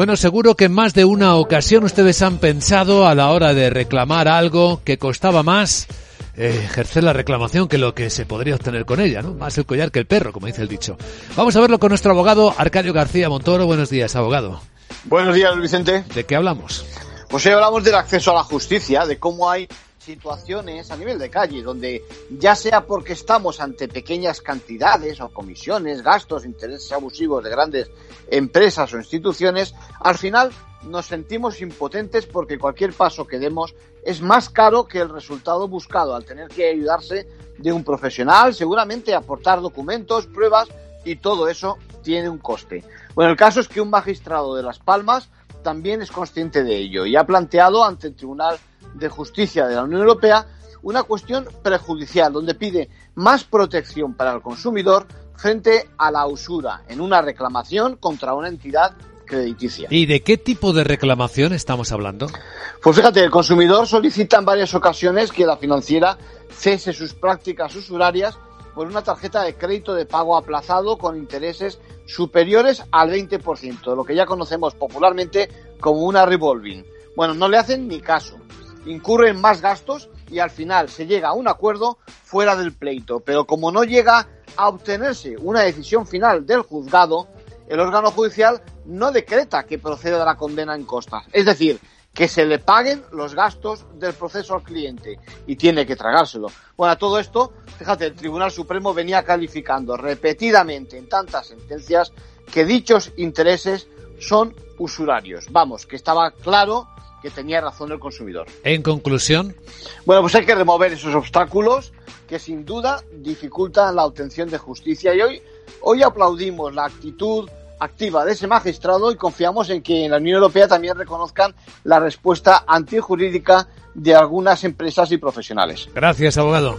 Bueno, seguro que en más de una ocasión ustedes han pensado a la hora de reclamar algo que costaba más eh, ejercer la reclamación que lo que se podría obtener con ella, ¿no? Más el collar que el perro, como dice el dicho. Vamos a verlo con nuestro abogado Arcadio García Montoro. Buenos días, abogado. Buenos días, Vicente. ¿De qué hablamos? Pues hoy hablamos del acceso a la justicia, de cómo hay situaciones a nivel de calle donde ya sea porque estamos ante pequeñas cantidades o comisiones, gastos, intereses abusivos de grandes empresas o instituciones, al final nos sentimos impotentes porque cualquier paso que demos es más caro que el resultado buscado al tener que ayudarse de un profesional, seguramente aportar documentos, pruebas y todo eso tiene un coste. Bueno, el caso es que un magistrado de Las Palmas también es consciente de ello y ha planteado ante el Tribunal de Justicia de la Unión Europea una cuestión prejudicial donde pide más protección para el consumidor frente a la usura en una reclamación contra una entidad crediticia. ¿Y de qué tipo de reclamación estamos hablando? Pues fíjate, el consumidor solicita en varias ocasiones que la financiera cese sus prácticas usurarias por una tarjeta de crédito de pago aplazado con intereses superiores al 20%, lo que ya conocemos popularmente como una revolving. Bueno, no le hacen ni caso incurren más gastos y al final se llega a un acuerdo fuera del pleito. Pero como no llega a obtenerse una decisión final del juzgado, el órgano judicial no decreta que proceda la condena en costas. Es decir, que se le paguen los gastos del proceso al cliente y tiene que tragárselo. Bueno, a todo esto, fíjate, el Tribunal Supremo venía calificando repetidamente en tantas sentencias que dichos intereses son usurarios. Vamos, que estaba claro que tenía razón el consumidor. En conclusión. Bueno, pues hay que remover esos obstáculos que sin duda dificultan la obtención de justicia y hoy, hoy aplaudimos la actitud activa de ese magistrado y confiamos en que en la Unión Europea también reconozcan la respuesta antijurídica de algunas empresas y profesionales. Gracias, abogado.